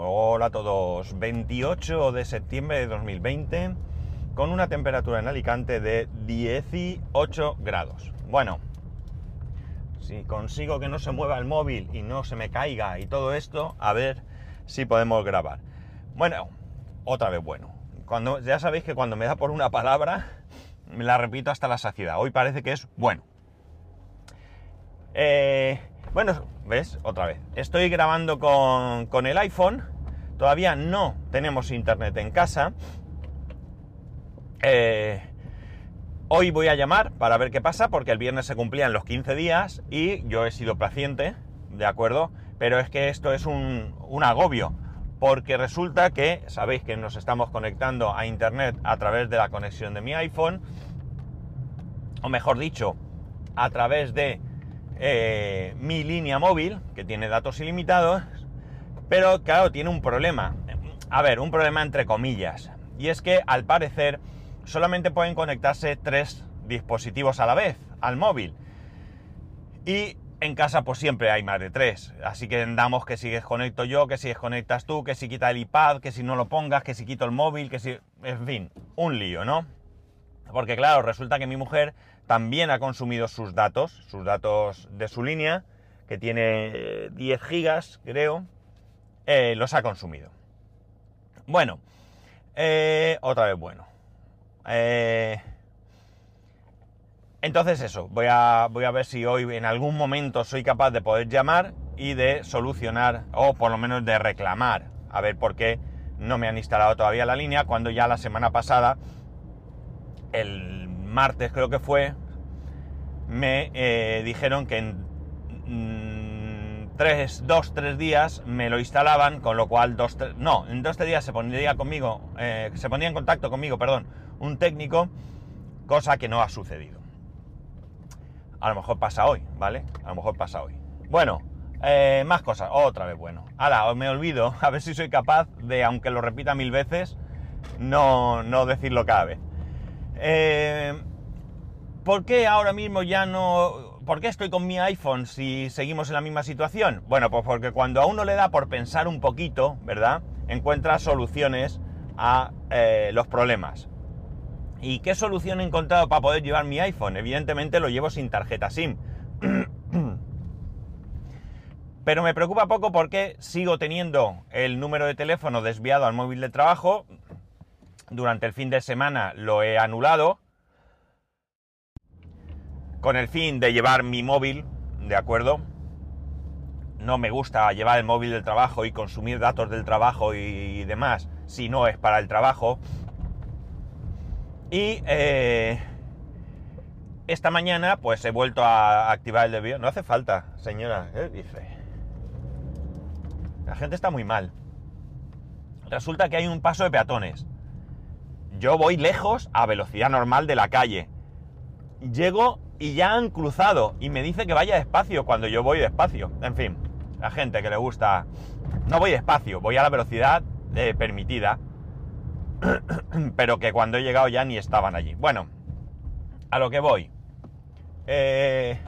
Hola a todos. 28 de septiembre de 2020 con una temperatura en Alicante de 18 grados. Bueno, si consigo que no se mueva el móvil y no se me caiga y todo esto, a ver si podemos grabar. Bueno, otra vez bueno. Cuando, ya sabéis que cuando me da por una palabra, me la repito hasta la saciedad. Hoy parece que es bueno. Eh, bueno, ¿ves? Otra vez. Estoy grabando con, el iPhone. Todavía no tenemos internet en casa. Eh, hoy voy a llamar para ver qué pasa, porque el viernes se cumplían los 15 días y yo he sido paciente, ¿de acuerdo? Pero es que esto es un, un agobio, porque resulta que, sabéis que nos estamos conectando a internet a través de la conexión de mi iPhone, o mejor dicho, a través de eh, mi línea móvil, que tiene datos ilimitados, pero claro, tiene un problema. A ver, un problema entre comillas. Y es que al parecer solamente pueden conectarse tres dispositivos a la vez al móvil. Y en casa pues siempre hay más de tres. Así que damos que si desconecto yo, que si desconectas tú, que si quita el iPad, que si no lo pongas, que si quito el móvil, que si... En fin, un lío, ¿no? Porque claro, resulta que mi mujer también ha consumido sus datos, sus datos de su línea, que tiene 10 eh, gigas, creo, eh, los ha consumido. Bueno, eh, otra vez bueno. entonces eso, voy a, voy a ver si hoy en algún momento soy capaz de poder llamar y de solucionar, o por lo menos de reclamar, a ver por qué no me han instalado todavía la línea, cuando ya la semana pasada, el martes creo que fue, me eh, dijeron que en mm, tres, dos, tres días me lo instalaban, con lo cual dos, no, en dos, tres días se pondría conmigo, eh, se ponía en contacto conmigo, perdón, un técnico, cosa que no ha sucedido. A lo mejor pasa hoy, ¿vale? A lo mejor pasa hoy. Bueno, eh, más cosas, otra vez bueno. Ahora, me olvido, a ver si soy capaz de, aunque lo repita mil veces, no, no decirlo cada vez. Eh, ¿Por qué ahora mismo ya no... ¿Por qué estoy con mi iPhone si seguimos en la misma situación? Bueno, pues porque cuando a uno le da por pensar un poquito, ¿verdad? Encuentra soluciones a eh, los problemas. ¿Y qué solución he encontrado para poder llevar mi iPhone? Evidentemente lo llevo sin tarjeta SIM. Pero me preocupa poco porque sigo teniendo el número de teléfono desviado al móvil de trabajo durante el fin de semana lo he anulado con el fin de llevar mi móvil, ¿de acuerdo? No me gusta llevar el móvil del trabajo y consumir datos del trabajo y demás si no es para el trabajo. Y eh, esta mañana pues he vuelto a activar el desvío. No hace falta, señora, ¿eh? dice. La gente está muy mal. Resulta que hay un paso de peatones yo voy lejos a velocidad normal de la calle. Llego y ya han cruzado y me dice que vaya despacio cuando yo voy despacio. En fin, la gente que le gusta... No voy despacio, voy a la velocidad eh, permitida. Pero que cuando he llegado ya ni estaban allí. Bueno, a lo que voy. Eh,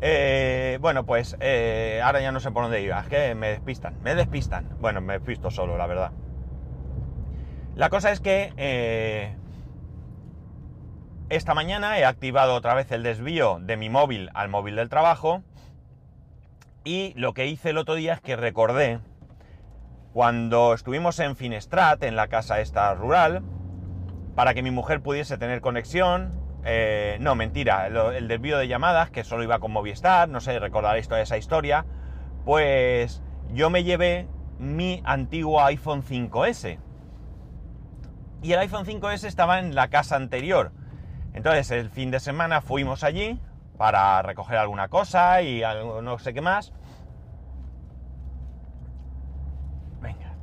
eh, bueno, pues ahora ya no sé por dónde iba. Es que me despistan, me despistan. Bueno, me despisto solo, la verdad. La cosa es que eh, esta mañana he activado otra vez el desvío de mi móvil al móvil del trabajo y lo que hice el otro día es que recordé cuando estuvimos en Finestrat, en la casa esta rural, para que mi mujer pudiese tener conexión, eh, no, mentira, el desvío de llamadas, que solo iba con Movistar, no sé, recordaréis toda esa historia, pues yo me llevé mi antiguo iPhone 5S y el iPhone 5S estaba en la casa anterior. Entonces el fin de semana fuimos allí para recoger alguna cosa y no sé qué más. Venga.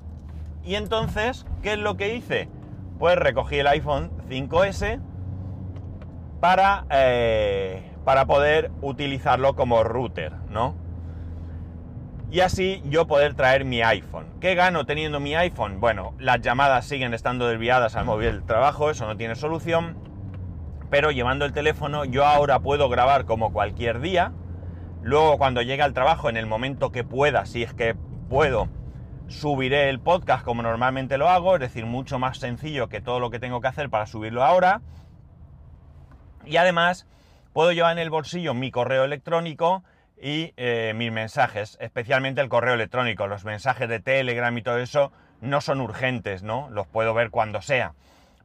Y entonces, ¿qué es lo que hice? Pues recogí el iPhone 5S para, eh, para poder utilizarlo como router, ¿no? Y así yo poder traer mi iPhone. ¿Qué gano teniendo mi iPhone? Bueno, las llamadas siguen estando desviadas al móvil trabajo, eso no tiene solución, pero llevando el teléfono yo ahora puedo grabar como cualquier día, luego cuando llegue al trabajo en el momento que pueda, si es que puedo, subiré el podcast como normalmente lo hago, es decir, mucho más sencillo que todo lo que tengo que hacer para subirlo ahora. Y además puedo llevar en el bolsillo mi correo electrónico y eh, mis mensajes, especialmente el correo electrónico. Los mensajes de Telegram y todo eso no son urgentes, ¿no? Los puedo ver cuando sea.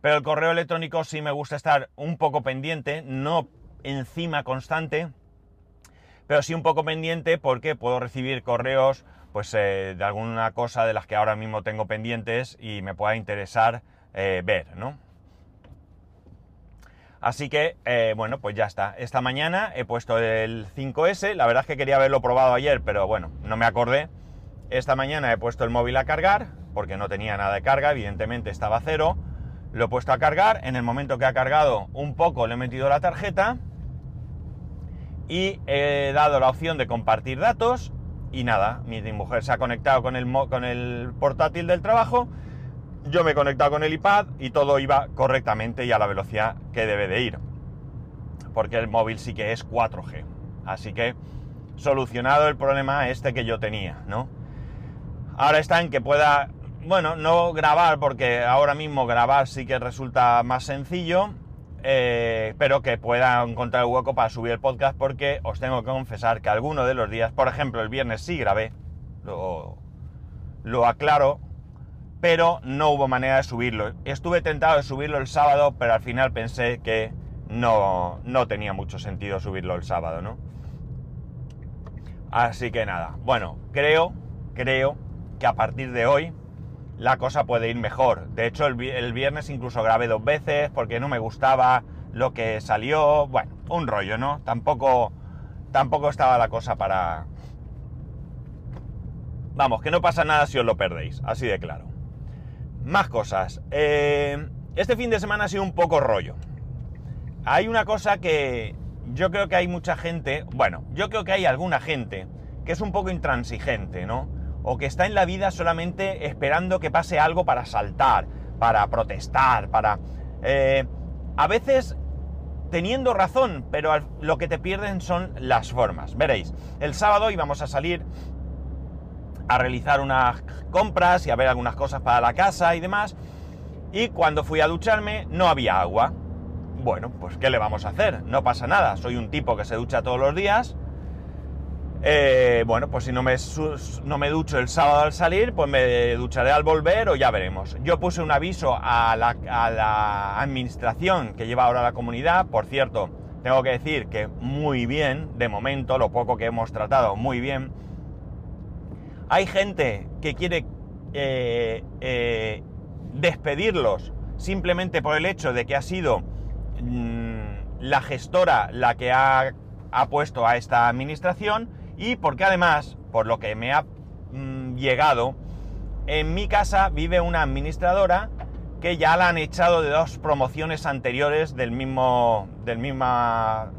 Pero el correo electrónico sí me gusta estar un poco pendiente, no encima constante, pero sí un poco pendiente porque puedo recibir correos pues eh, de alguna cosa de las que ahora mismo tengo pendientes y me pueda interesar eh, ver, ¿no? Así que, eh, bueno, pues ya está. Esta mañana he puesto el 5S, la verdad es que quería haberlo probado ayer, pero bueno, no me acordé. Esta mañana he puesto el móvil a cargar, porque no tenía nada de carga, evidentemente estaba cero. Lo he puesto a cargar, en el momento que ha cargado un poco le he metido la tarjeta y he dado la opción de compartir datos y nada, mi mujer se ha conectado con el, con el portátil del trabajo, yo me he conectado con el iPad y todo iba correctamente y a la velocidad que debe de ir. Porque el móvil sí que es 4G. Así que solucionado el problema este que yo tenía, ¿no? Ahora está en que pueda, bueno, no grabar porque ahora mismo grabar sí que resulta más sencillo, eh, pero que pueda encontrar hueco para subir el podcast porque os tengo que confesar que alguno de los días, por ejemplo el viernes sí grabé, lo, lo aclaro, pero no hubo manera de subirlo. Estuve tentado de subirlo el sábado, pero al final pensé que no, no tenía mucho sentido subirlo el sábado, ¿no? Así que nada, bueno, creo, creo que a partir de hoy la cosa puede ir mejor. De hecho, el, viernes incluso grabé dos veces porque no me gustaba lo que salió. Bueno, un rollo, ¿no? Tampoco, tampoco estaba la cosa para... Vamos, que no pasa nada si os lo perdéis, así de claro. Más cosas. Eh, este fin de semana ha sido un poco rollo. Hay una cosa que yo creo que hay mucha gente, bueno, yo creo que hay alguna gente que es un poco intransigente, ¿no? O que está en la vida solamente esperando que pase algo para saltar, para protestar, para... Eh, a veces teniendo razón, pero lo que te pierden son las formas. Veréis, el sábado íbamos a salir a realizar unas compras y a ver algunas cosas para la casa y demás. Y cuando fui a ducharme no había agua. Bueno, pues ¿qué le vamos a hacer? No pasa nada, soy un tipo que se ducha todos los días. Eh, bueno, pues si no me, no me ducho el sábado al salir, pues me ducharé al volver o ya veremos. Yo puse un aviso a la, a la administración que lleva ahora la comunidad. Por cierto, tengo que decir que muy bien, de momento, lo poco que hemos tratado, muy bien hay gente que quiere eh, eh, despedirlos simplemente por el hecho de que ha sido mm, la gestora la que ha, puesto a esta administración y porque además, por lo que me ha mm, llegado, en mi casa vive una administradora que ya la han echado de dos promociones anteriores del mismo, del misma,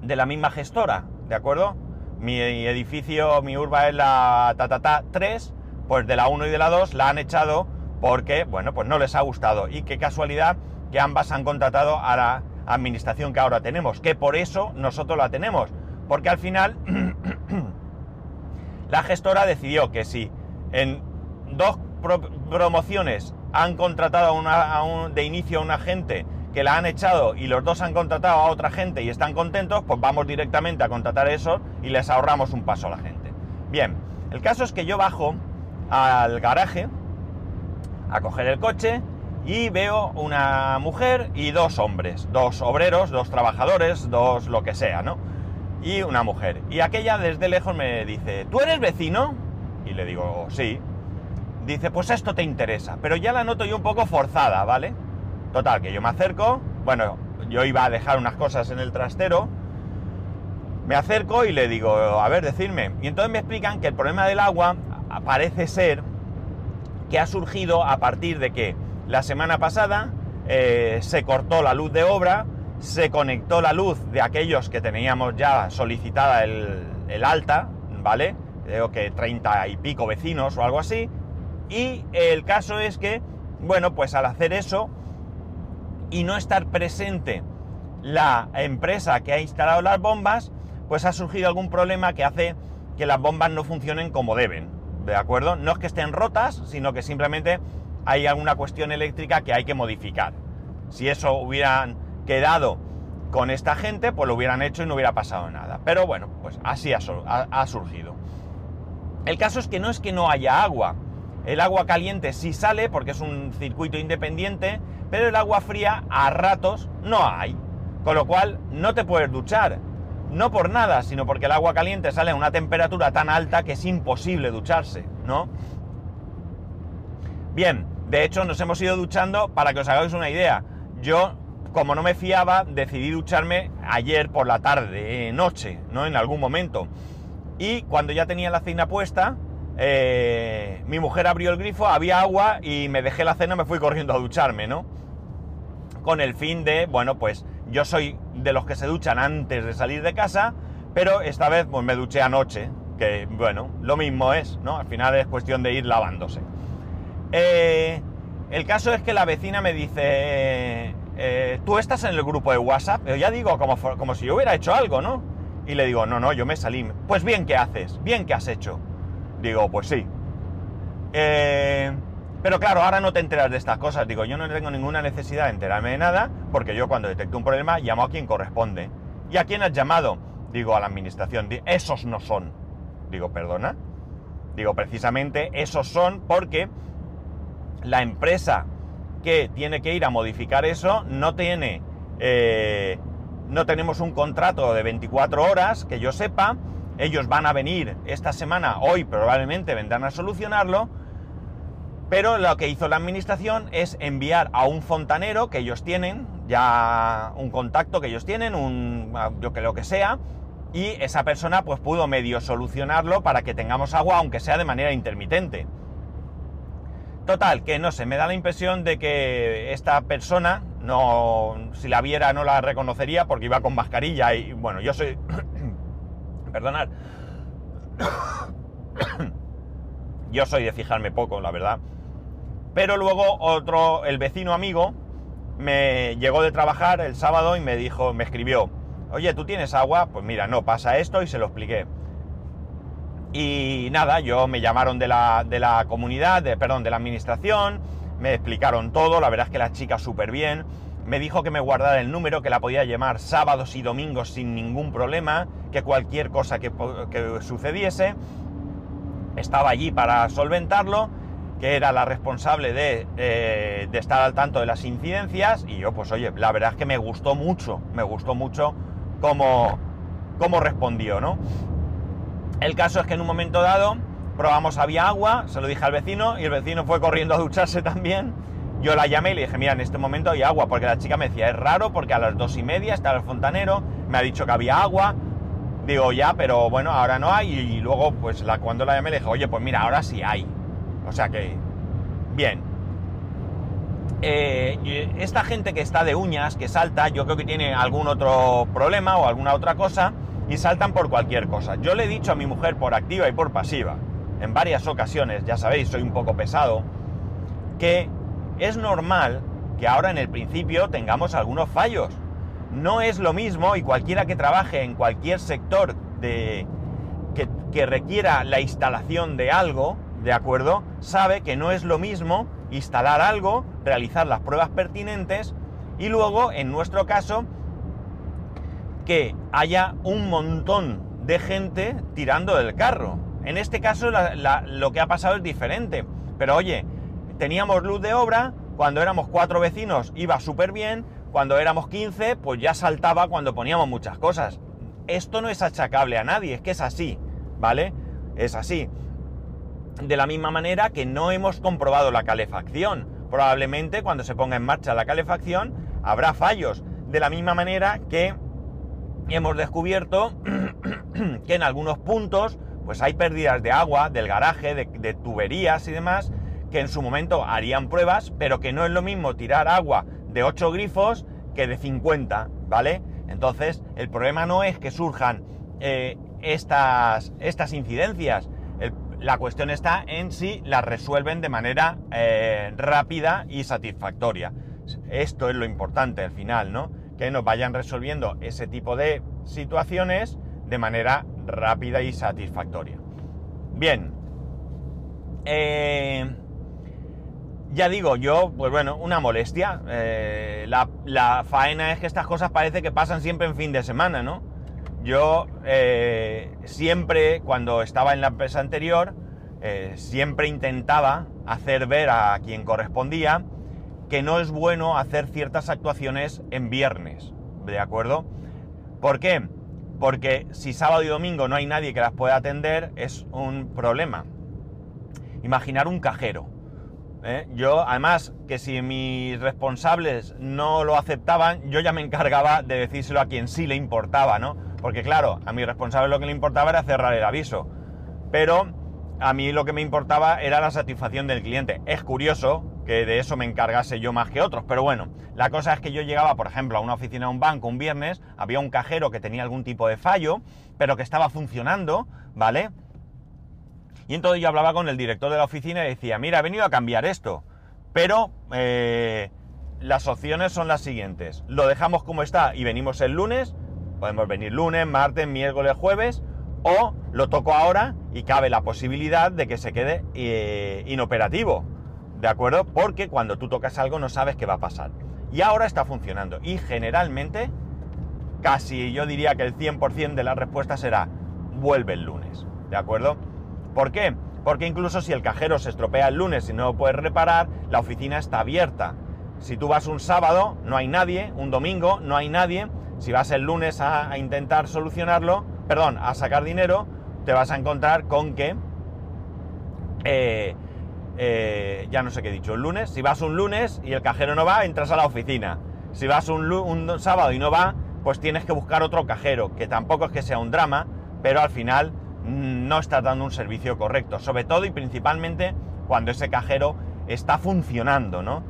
de la misma gestora, ¿de acuerdo? Mi edificio, mi urba es la Tatata 3, pues de la 1 y de la 2 la han echado porque, bueno, pues no les ha gustado. Y qué casualidad que ambas han contratado a la administración que ahora tenemos, que por eso nosotros la tenemos. Porque al final la gestora decidió que si en dos promociones han contratado de inicio a un agente que la han echado y los dos han contratado a otra gente y están contentos, pues vamos directamente a contratar eso y les ahorramos un paso a la gente. Bien, el caso es que yo bajo al garaje a coger el coche y veo una mujer y dos hombres, dos obreros, dos trabajadores, dos lo que sea, ¿no? Y una mujer. Y aquella desde lejos me dice, ¿tú eres vecino? Y le digo, sí. Dice, pues esto te interesa, pero ya la noto yo un poco forzada, ¿vale? Total, que yo me acerco, bueno, yo iba a dejar unas cosas en el trastero, me acerco y le digo, a ver, decirme. Y entonces me explican que el problema del agua parece ser que ha surgido a partir de que la semana pasada eh, se cortó la luz de obra, se conectó la luz de aquellos que teníamos ya solicitada el, el alta, ¿vale? Creo que 30 y pico vecinos o algo así. Y el caso es que, bueno, pues al hacer eso, y no estar presente la empresa que ha instalado las bombas, pues ha surgido algún problema que hace que las bombas no funcionen como deben, ¿de acuerdo? No es que estén rotas, sino que simplemente hay alguna cuestión eléctrica que hay que modificar. Si eso hubieran quedado con esta gente, pues lo hubieran hecho y no hubiera pasado nada. Pero bueno, pues así ha, surgido. El caso es que no es que no haya agua. El agua caliente sí sale porque es un circuito independiente, pero el agua fría a ratos no hay. Con lo cual no te puedes duchar. No por nada, sino porque el agua caliente sale a una temperatura tan alta que es imposible ducharse, ¿no? Bien, de hecho nos hemos ido duchando para que os hagáis una idea. Yo, como no me fiaba, decidí ducharme ayer por la tarde, noche, ¿no? En algún momento. Y cuando ya tenía la cena puesta, eh, mi mujer abrió el grifo, había agua y me dejé la cena me fui corriendo a ducharme, ¿no? Con el fin de, bueno, pues yo soy de los que se duchan antes de salir de casa, pero esta vez pues me duché anoche, que bueno, lo mismo es, ¿no? Al final es cuestión de ir lavándose. Eh, el caso es que la vecina me dice, eh, tú estás en el grupo de WhatsApp, pero ya digo, como, como si yo hubiera hecho algo, ¿no? Y le digo, no, no, yo me salí. Pues bien, ¿qué haces? Bien, ¿qué has hecho? Digo, pues sí. Eh, pero claro, ahora no te enteras de estas cosas. Digo, yo no tengo ninguna necesidad de enterarme de nada, porque yo cuando detecto un problema llamo a quien corresponde. ¿Y a quién has llamado? Digo, a la administración. Esos no son. Digo, perdona. Digo, precisamente esos son porque la empresa que tiene que ir a modificar eso no tiene... Eh, no tenemos un contrato de 24 horas, que yo sepa. Ellos van a venir esta semana, hoy probablemente vendrán a solucionarlo pero lo que hizo la administración es enviar a un fontanero que ellos tienen, ya un contacto que ellos tienen, un yo que lo que sea, y esa persona pues pudo medio solucionarlo para que tengamos agua, aunque sea de manera intermitente. Total, que no sé, me da la impresión de que esta persona, no, si la viera no la reconocería porque iba con mascarilla y bueno, yo soy... Perdonad. yo soy de fijarme poco, la verdad. Pero luego otro, el vecino amigo, me llegó de trabajar el sábado y me dijo, me escribió, oye, ¿tú tienes agua? Pues mira, no, pasa esto y se lo expliqué. Y nada, yo me llamaron de la, de la comunidad, de, perdón, de la administración, me explicaron todo, la verdad es que la chica súper bien, me dijo que me guardara el número, que la podía llamar sábados y domingos sin ningún problema, que cualquier cosa que, sucediese, estaba allí para solventarlo que era la responsable eh, de, estar al tanto de las incidencias y yo pues oye, la verdad es que me gustó mucho, me gustó mucho cómo, cómo respondió, ¿no? El caso es que en un momento dado probamos había agua, se lo dije al vecino y el vecino fue corriendo a ducharse también. Yo la llamé y le dije, mira, en este momento hay agua, porque la chica me decía, es raro porque a las dos y media está el fontanero, me ha dicho que había agua, digo ya, pero bueno, ahora no hay y luego pues la, cuando la llamé le dije, oye, pues mira, ahora sí hay. O sea que, bien. Eh, esta gente que está de uñas, que salta, yo creo que tiene algún otro problema o alguna otra cosa y saltan por cualquier cosa. Yo le he dicho a mi mujer por activa y por pasiva, en varias ocasiones, ya sabéis, soy un poco pesado, que es normal que ahora en el principio tengamos algunos fallos. No es lo mismo y cualquiera que trabaje en cualquier sector de, que requiera la instalación de algo, ¿de acuerdo? Sabe que no es lo mismo instalar algo, realizar las pruebas pertinentes y luego, en nuestro caso, que haya un montón de gente tirando del carro. En este caso lo que ha pasado es diferente. Pero oye, teníamos luz de obra, cuando éramos cuatro vecinos iba súper bien, cuando éramos 15 pues ya saltaba cuando poníamos muchas cosas. Esto no es achacable a nadie, es que es así, ¿vale? Es así de la misma manera que no hemos comprobado la calefacción. Probablemente cuando se ponga en marcha la calefacción habrá fallos. De la misma manera que hemos descubierto que en algunos puntos pues hay pérdidas de agua, del garaje, de, tuberías y demás, que en su momento harían pruebas, pero que no es lo mismo tirar agua de 8 grifos que de 50, ¿vale? Entonces, el problema no es que surjan eh, estas, estas incidencias, la cuestión está en si la resuelven de manera eh, rápida y satisfactoria. Esto es lo importante al final, ¿no? Que nos vayan resolviendo ese tipo de situaciones de manera rápida y satisfactoria. Bien. Eh, ya digo, yo, pues bueno, una molestia. Eh, la, faena es que estas cosas parece que pasan siempre en fin de semana, ¿no? Yo eh, siempre, cuando estaba en la empresa anterior, siempre intentaba hacer ver a quien correspondía que no es bueno hacer ciertas actuaciones en viernes, ¿de acuerdo? ¿Por qué? Porque si sábado y domingo no hay nadie que las pueda atender, es un problema. Imaginar un cajero. ¿Eh? Yo, además, que si mis responsables no lo aceptaban, yo ya me encargaba de decírselo a quien sí le importaba, ¿no? Porque claro, a mi responsable lo que le importaba era cerrar el aviso. Pero a mí lo que me importaba era la satisfacción del cliente. Es curioso que de eso me encargase yo más que otros, pero bueno, la cosa es que yo llegaba, por ejemplo, a una oficina de un banco un viernes, había un cajero que tenía algún tipo de fallo, pero que estaba funcionando, ¿vale? Y entonces yo hablaba con el director de la oficina y decía, mira, he venido a cambiar esto, pero eh, las opciones son las siguientes. Lo dejamos como está y venimos el lunes, podemos venir lunes, martes, miércoles, jueves, o lo toco ahora y cabe la posibilidad de que se quede eh, inoperativo. ¿De acuerdo? Porque cuando tú tocas algo no sabes qué va a pasar. Y ahora está funcionando. Y generalmente, casi yo diría que el 100% de la respuesta será, vuelve el lunes. ¿De acuerdo? ¿Por qué? Porque incluso si el cajero se estropea el lunes y no lo puedes reparar, la oficina está abierta. Si tú vas un sábado, no hay nadie, un domingo, no hay nadie. Si vas el lunes a intentar solucionarlo, perdón, a sacar dinero, te vas a encontrar con que, eh, eh, ya no sé qué he dicho, el lunes, si vas un lunes y el cajero no va, entras a la oficina. Si vas un, un sábado y no va, pues tienes que buscar otro cajero, que tampoco es que sea un drama, pero al final no estás dando un servicio correcto, sobre todo y principalmente cuando ese cajero está funcionando, ¿no?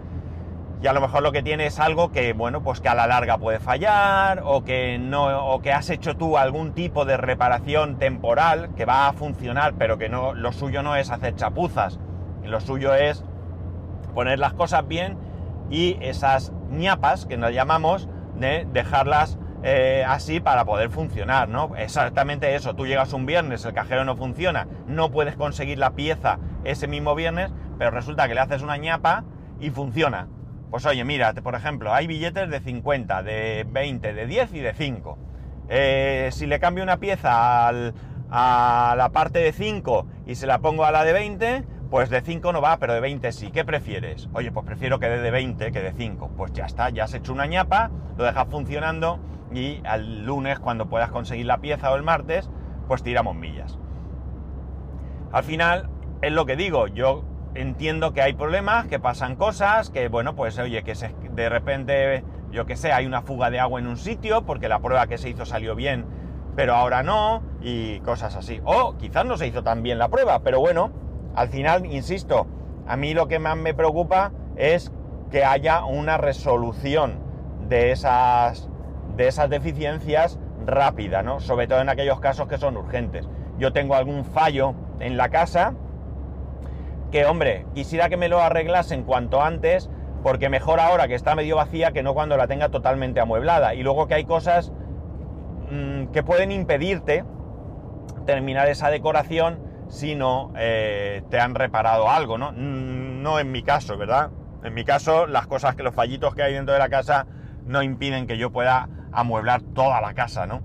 y a lo mejor lo que tiene es algo que, bueno, pues que a la larga puede fallar o que no, o que has hecho tú algún tipo de reparación temporal que va a funcionar, pero que no, lo suyo no es hacer chapuzas, lo suyo es poner las cosas bien y esas ñapas que nos llamamos de dejarlas eh, así para poder funcionar, ¿no? Exactamente eso, tú llegas un viernes, el cajero no funciona, no puedes conseguir la pieza ese mismo viernes, pero resulta que le haces una ñapa y funciona. Pues oye, mira, por ejemplo, hay billetes de 50, de 20, de 10 y de 5. Eh, si le cambio una pieza a la parte de 5 y se la pongo a la de 20, pues de 5 no va, pero de 20 sí. ¿Qué prefieres? Oye, pues prefiero que dé de 20 que de 5. Pues ya está, ya has hecho una ñapa, lo dejas funcionando y al lunes, cuando puedas conseguir la pieza o el martes, pues tiramos millas. Al final, es lo que digo, yo entiendo que hay problemas, que pasan cosas, que bueno, pues oye, que de repente, yo que sé, hay una fuga de agua en un sitio porque la prueba que se hizo salió bien, pero ahora no, y cosas así. O quizás no se hizo tan bien la prueba, pero bueno, al final, insisto, a mí lo que más me preocupa es que haya una resolución de esas, de esas deficiencias rápida, ¿no? Sobre todo en aquellos casos que son urgentes. Yo tengo algún fallo en la casa, que, hombre, quisiera que me lo arreglasen cuanto antes, porque mejor ahora que está medio vacía que no cuando la tenga totalmente amueblada. Y luego que hay cosas mm, que pueden impedirte terminar esa decoración si no eh, te han reparado algo, ¿no? Mm, no en mi caso, ¿verdad? En mi caso, las cosas que los fallitos que hay dentro de la casa no impiden que yo pueda amueblar toda la casa, ¿no?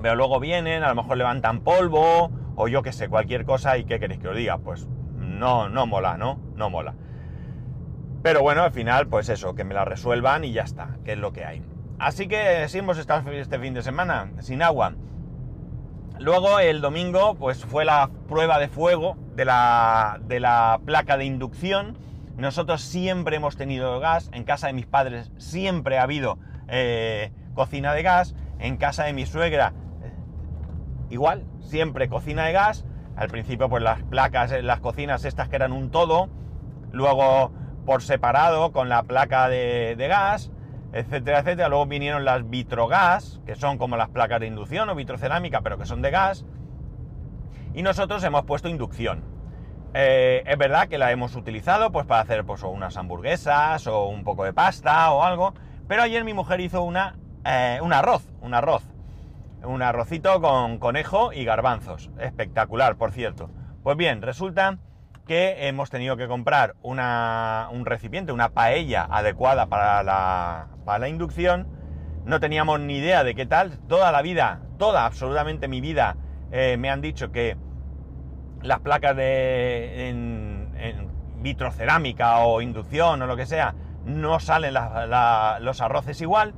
Pero luego vienen, a lo mejor levantan polvo, o yo qué sé, cualquier cosa, y ¿qué queréis que os diga? Pues no, no mola, ¿no? No mola. Pero bueno, al final, pues eso, que me la resuelvan y ya está, que es lo que hay. Así que sí hemos estado este fin de semana sin agua. Luego el domingo, pues fue la prueba de fuego de la, de la placa de inducción. Nosotros siempre hemos tenido gas, en casa de mis padres siempre ha habido eh, cocina de gas, en casa de mi suegra eh, igual, siempre cocina de gas, al principio, pues las placas, las cocinas estas que eran un todo, luego por separado con la placa de, gas, etcétera, etcétera. Luego vinieron las vitrogas, que son como las placas de inducción o vitrocerámica, pero que son de gas. Y nosotros hemos puesto inducción. Eh, es verdad que la hemos utilizado pues para hacer pues, unas hamburguesas o un poco de pasta o algo. Pero ayer mi mujer hizo una, eh, un arroz, un arroz. Un arrocito con conejo y garbanzos. Espectacular, por cierto. Pues bien, resulta que hemos tenido que comprar una, un recipiente, una paella adecuada para la, para la inducción. No teníamos ni idea de qué tal. Toda la vida, toda, absolutamente mi vida, eh, me han dicho que las placas de en, en vitrocerámica o inducción o lo que sea, no salen los arroces igual.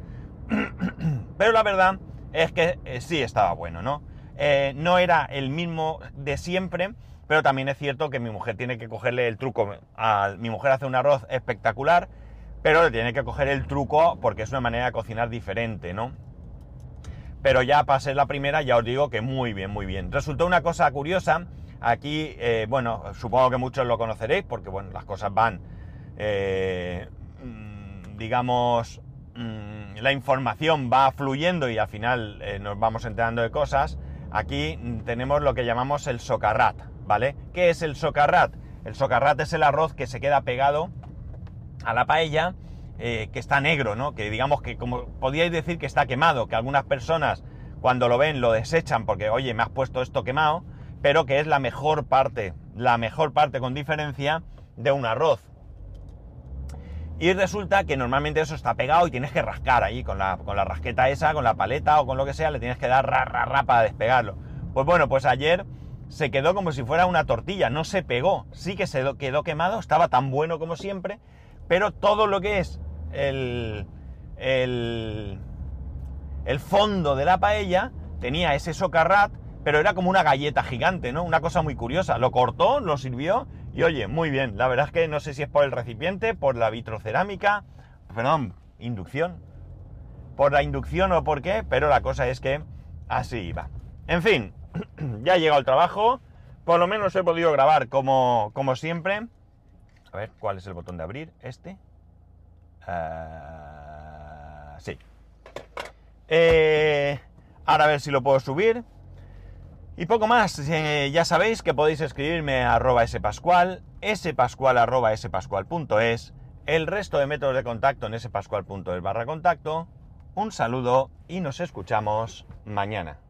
Pero la verdad es que eh, sí estaba bueno, ¿no? Eh, no era el mismo de siempre, pero también es cierto que mi mujer tiene que cogerle el truco. mi mujer hace un arroz espectacular, pero le tiene que coger el truco porque es una manera de cocinar diferente, ¿no? Pero ya ser la primera, ya os digo que muy bien, muy bien. Resultó una cosa curiosa. Aquí, eh, bueno, supongo que muchos lo conoceréis porque, bueno, las cosas van, eh, digamos, mm, la información va fluyendo y al final eh, nos vamos enterando de cosas. Aquí mm, tenemos lo que llamamos el socarrat, ¿vale? ¿Qué es el socarrat? El socarrat es el arroz que se queda pegado a la paella, eh, que está negro, ¿no? Que digamos que como podíais decir que está quemado, que algunas personas cuando lo ven lo desechan porque, oye, me has puesto esto quemado, pero que es la mejor parte, la mejor parte con diferencia de un arroz. Y resulta que normalmente eso está pegado y tienes que rascar ahí con la, con la rasqueta esa, con la paleta o con lo que sea, le tienes que dar ra, ra, ra para despegarlo. Pues bueno, pues ayer se quedó como si fuera una tortilla, no se pegó, sí que se quedó quemado, estaba tan bueno como siempre, pero todo lo que es el, el, el fondo de la paella tenía ese socarrat, pero era como una galleta gigante, ¿no? Una cosa muy curiosa. Lo cortó, lo sirvió y oye, muy bien. La verdad es que no sé si es por el recipiente, por la vitrocerámica, perdón, inducción. Por la inducción o por qué, pero la cosa es que así iba. En fin, ya ha llegado el trabajo. Por lo menos he podido grabar como, como siempre. A ver, ¿cuál es el botón de abrir? ¿Este? Ah, sí. Eh, ahora a ver si lo puedo subir. Y poco más, eh, ya sabéis que podéis escribirme a arroba spascual, spascual arroba spascual.es, el resto de métodos de contacto en spascual.es barra contacto. Un saludo y nos escuchamos mañana.